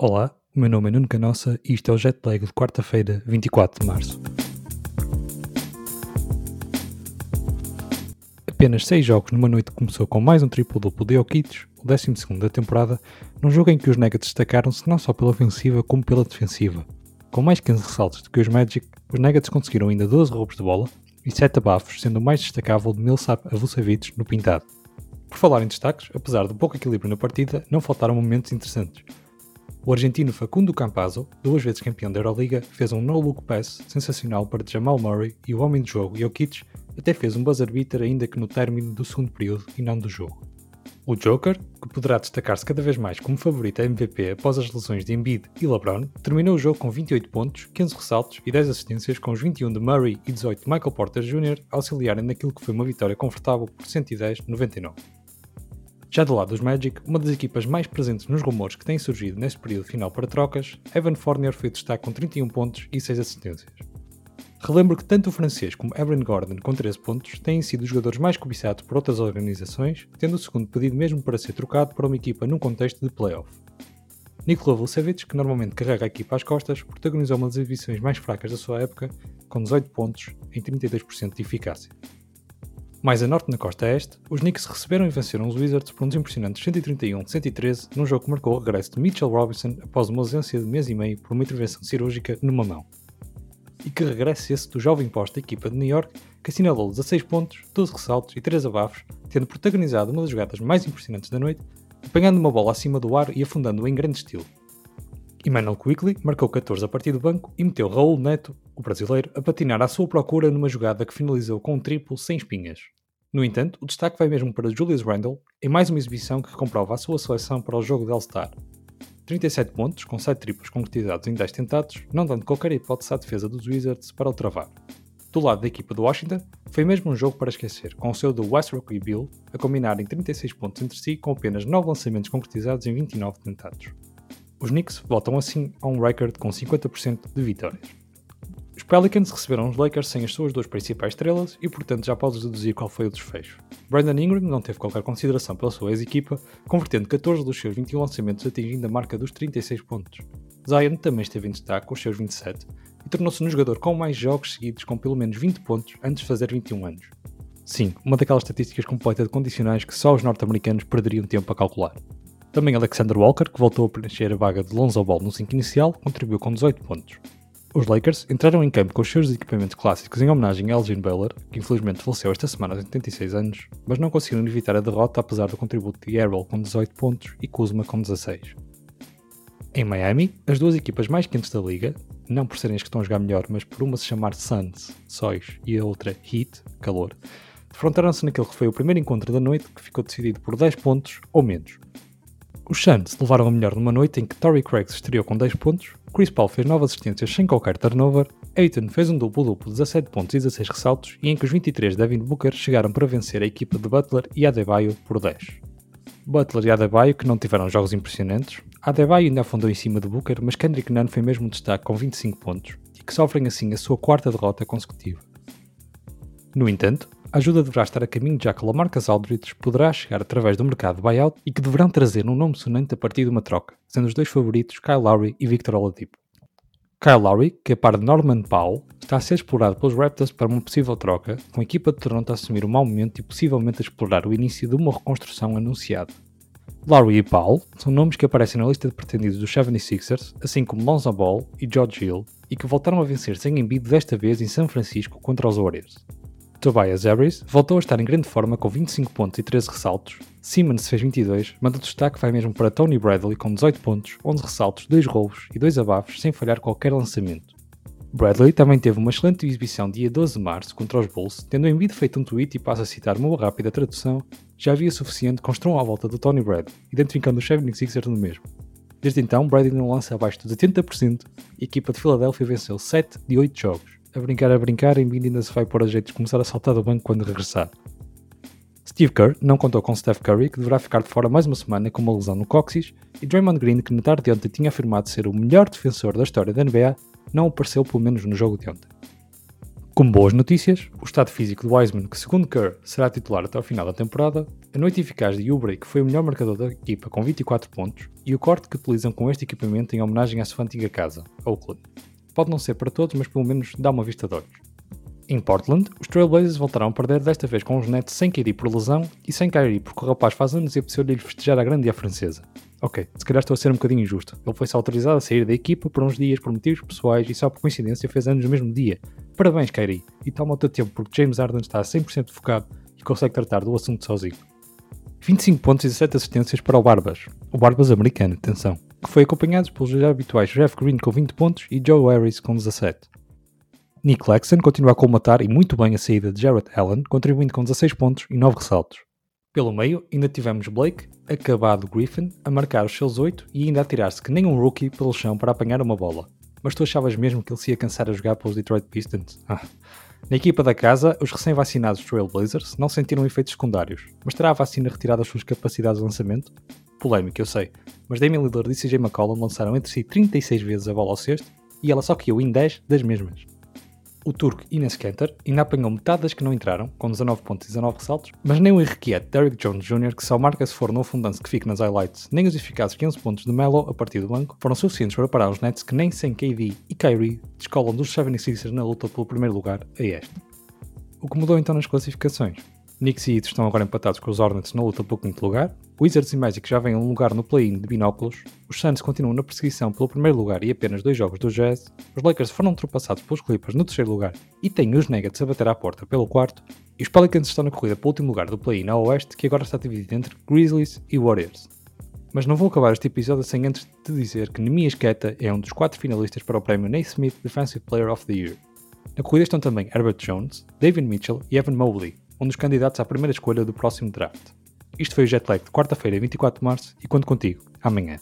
Olá, o meu nome é Nuno Canossa e isto é o Jetlag de quarta-feira, 24 de março. Apenas 6 jogos numa noite começou com mais um triplo-duplo de Jokic, o 12 da temporada, num jogo em que os Nuggets destacaram-se não só pela ofensiva como pela defensiva. Com mais 15 ressaltos do que os Magic, os Nuggets conseguiram ainda 12 roubos de bola e 7 abafos, sendo o mais destacável de Millsap a Vucevic no pintado. Por falar em destaques, apesar do pouco equilíbrio na partida, não faltaram momentos interessantes. O argentino Facundo Campazzo, duas vezes campeão da Euroliga, fez um no-look pass sensacional para Jamal Murray e o homem de jogo, Jokic, até fez um buzzer beater ainda que no término do segundo período e não do jogo. O Joker, que poderá destacar-se cada vez mais como favorito a MVP após as lesões de Embiid e LeBron, terminou o jogo com 28 pontos, 15 ressaltos e 10 assistências com os 21 de Murray e 18 de Michael Porter Jr. auxiliarem naquilo que foi uma vitória confortável por 110-99. Já do lado dos Magic, uma das equipas mais presentes nos rumores que têm surgido neste período final para trocas, Evan Fournier foi destaque com 31 pontos e 6 assistências. Relembro que tanto o francês como Aaron Gordon, com 13 pontos, têm sido os jogadores mais cobiçados por outras organizações, tendo o segundo pedido mesmo para ser trocado para uma equipa num contexto de playoff. Nikola Vucevic, que normalmente carrega a equipa às costas, protagonizou uma das exibições mais fracas da sua época, com 18 pontos em 32% de eficácia. Mais a norte na costa este, os Knicks receberam e venceram os Wizards por uns impressionantes 131-113 num jogo que marcou o regresso de Mitchell Robinson após uma ausência de mês e meio por uma intervenção cirúrgica numa mão e que regresse esse do jovem posto da equipa de New York, que assinalou 16 pontos, 12 ressaltos e 3 abafos, tendo protagonizado uma das jogadas mais impressionantes da noite, apanhando uma bola acima do ar e afundando-a em grande estilo. Emmanuel Quickly marcou 14 a partir do banco e meteu Raul Neto, o brasileiro, a patinar à sua procura numa jogada que finalizou com um triplo sem espinhas. No entanto, o destaque vai mesmo para Julius Randle, em mais uma exibição que comprova a sua seleção para o jogo de All-Star. 37 pontos, com 7 triplos concretizados em 10 tentados, não dando qualquer hipótese à defesa dos Wizards para o travar. Do lado da equipa do Washington, foi mesmo um jogo para esquecer, com o seu do Westbrook e Bill a combinarem 36 pontos entre si com apenas 9 lançamentos concretizados em 29 tentados. Os Knicks voltam assim a um record com 50% de vitórias. Os Pelicans receberam os Lakers sem as suas duas principais estrelas e, portanto, já podes deduzir qual foi o desfecho. Brandon Ingram não teve qualquer consideração pela sua ex-equipa, convertendo 14 dos seus 21 lançamentos atingindo a marca dos 36 pontos. Zion também esteve em destaque com os seus 27 e tornou-se no jogador com mais jogos seguidos com pelo menos 20 pontos antes de fazer 21 anos. Sim, uma daquelas estatísticas completas de condicionais que só os norte-americanos perderiam tempo a calcular. Também Alexander Walker, que voltou a preencher a vaga de Lonzo Ball no 5 inicial, contribuiu com 18 pontos. Os Lakers entraram em campo com os seus equipamentos clássicos em homenagem a Elgin Baylor, que infelizmente faleceu esta semana aos 86 anos, mas não conseguiram evitar a derrota apesar do contributo de Errol com 18 pontos e Kuzma com 16. Em Miami, as duas equipas mais quentes da liga, não por serem as que estão a jogar melhor, mas por uma se chamar Suns, Sóis, e a outra Heat, calor, defrontaram-se naquele que foi o primeiro encontro da noite que ficou decidido por 10 pontos ou menos. Os Suns levaram a melhor numa noite em que Torrey Craig se estreou com 10 pontos, Chris Paul fez 9 assistências sem qualquer turnover, Aiton fez um duplo-duplo de 17 pontos e 16 ressaltos e em que os 23 de Devin Booker chegaram para vencer a equipa de Butler e Adebayo por 10. Butler e Adebayo que não tiveram jogos impressionantes, Adebayo ainda afundou em cima de Booker, mas Kendrick Nunn foi mesmo um destaque com 25 pontos e que sofrem assim a sua quarta derrota consecutiva. No entanto, a ajuda deverá estar a caminho já que Lamarcus Aldridge poderá chegar através do mercado buyout e que deverão trazer um nome sonante a partir de uma troca, sendo os dois favoritos Kyle Lowry e Victor Oladipo. Kyle Lowry, que a par de Norman Powell, está a ser explorado pelos Raptors para uma possível troca, com a equipa de Toronto a assumir um mau momento e possivelmente a explorar o início de uma reconstrução anunciada. Lowry e Powell são nomes que aparecem na lista de pretendidos dos 76ers, assim como Lonzo Ball e George Hill, e que voltaram a vencer sem Embiid desta vez em São Francisco contra os Warriors. Tobias Harris voltou a estar em grande forma com 25 pontos e 13 ressaltos. Simmons fez 22, mas o destaque vai mesmo para Tony Bradley com 18 pontos, 11 ressaltos, 2 roubos e 2 abafos sem falhar qualquer lançamento. Bradley também teve uma excelente exibição dia 12 de março contra os Bulls, tendo em vídeo feito um tweet e passa a citar uma rápida tradução, já havia suficiente construam à volta do Tony Bradley, identificando os 76ers no mesmo. Desde então, Bradley não lança abaixo dos 80% e a equipa de Filadélfia venceu 7 de 8 jogos a brincar, a brincar, em ainda se vai pôr a jeito de começar a saltar do banco quando regressar. Steve Kerr não contou com Steph Curry, que deverá ficar de fora mais uma semana com uma lesão no cóccix, e Draymond Green, que na tarde de ontem tinha afirmado ser o melhor defensor da história da NBA, não apareceu pelo menos no jogo de ontem. Como boas notícias, o estado físico de Wiseman, que segundo Kerr será titular até ao final da temporada, A noite eficaz de Ubre, que foi o melhor marcador da equipa com 24 pontos, e o corte que utilizam com este equipamento em homenagem à sua antiga casa, Oakland. Pode não ser para todos, mas pelo menos dá uma vista de olhos. Em Portland, os Trailblazers voltarão a perder desta vez com os Nets sem KD por lesão e sem Kyrie porque o rapaz faz anos e apeteceu-lhe festejar a grande e francesa. Ok, se calhar estou a ser um bocadinho injusto. Ele foi-se autorizado a sair da equipa por uns dias por motivos pessoais e só por coincidência fez anos no mesmo dia. Parabéns, Kyrie. E toma o teu tempo porque James Harden está 100% focado e consegue tratar do assunto sozinho. 25 pontos e 17 assistências para o Barbas. O Barbas americano, atenção. Que foi acompanhado pelos habituais Jeff Green com 20 pontos e Joe Harris com 17. Nick Claxton continua a colmatar e muito bem a saída de Jarrett Allen, contribuindo com 16 pontos e 9 ressaltos. Pelo meio, ainda tivemos Blake, acabado Griffin, a marcar os seus 8 e ainda a tirar-se que nem um rookie pelo chão para apanhar uma bola. Mas tu achavas mesmo que ele se ia cansar a jogar pelos Detroit Pistons? Ah. Na equipa da casa, os recém-vacinados Trailblazers não sentiram efeitos secundários, mas terá a vacina retirado as suas capacidades de lançamento? Polémico, eu sei, mas Damian Lillard e CJ McCollum lançaram entre si 36 vezes a bola ao cesto e ela só caiu em 10 das mesmas. O turco Ines Kanter ainda apanhou metade das que não entraram, com 19 pontos e 19 ressaltos, mas nem o irrequieto Derrick Jones Jr., que só marca se for no afundance que fica nas highlights, nem os eficazes 15 pontos de Melo a partir do banco foram suficientes para parar os Nets que nem sem KD e Kyrie descolam dos 76ers na luta pelo primeiro lugar a este. O que mudou então nas classificações? Knicks e Heat estão agora empatados com os Hornets na luta pelo quinto lugar. Wizards e Magic já vêm um lugar no play-in de binóculos. Os Suns continuam na perseguição pelo primeiro lugar e apenas dois jogos do Jazz. Os Lakers foram ultrapassados pelos Clippers no terceiro lugar e têm os Nuggets a bater à porta pelo quarto. E os Pelicans estão na corrida pelo último lugar do play-in ao oeste, que agora está dividido entre Grizzlies e Warriors. Mas não vou acabar este episódio sem antes de dizer que Nemias Queta é um dos quatro finalistas para o prémio Naismith Defensive Player of the Year. Na corrida estão também Herbert Jones, David Mitchell e Evan Mobley, um dos candidatos à primeira escolha do próximo draft. Isto foi o Jetlag de quarta-feira, 24 de março, e conto contigo amanhã.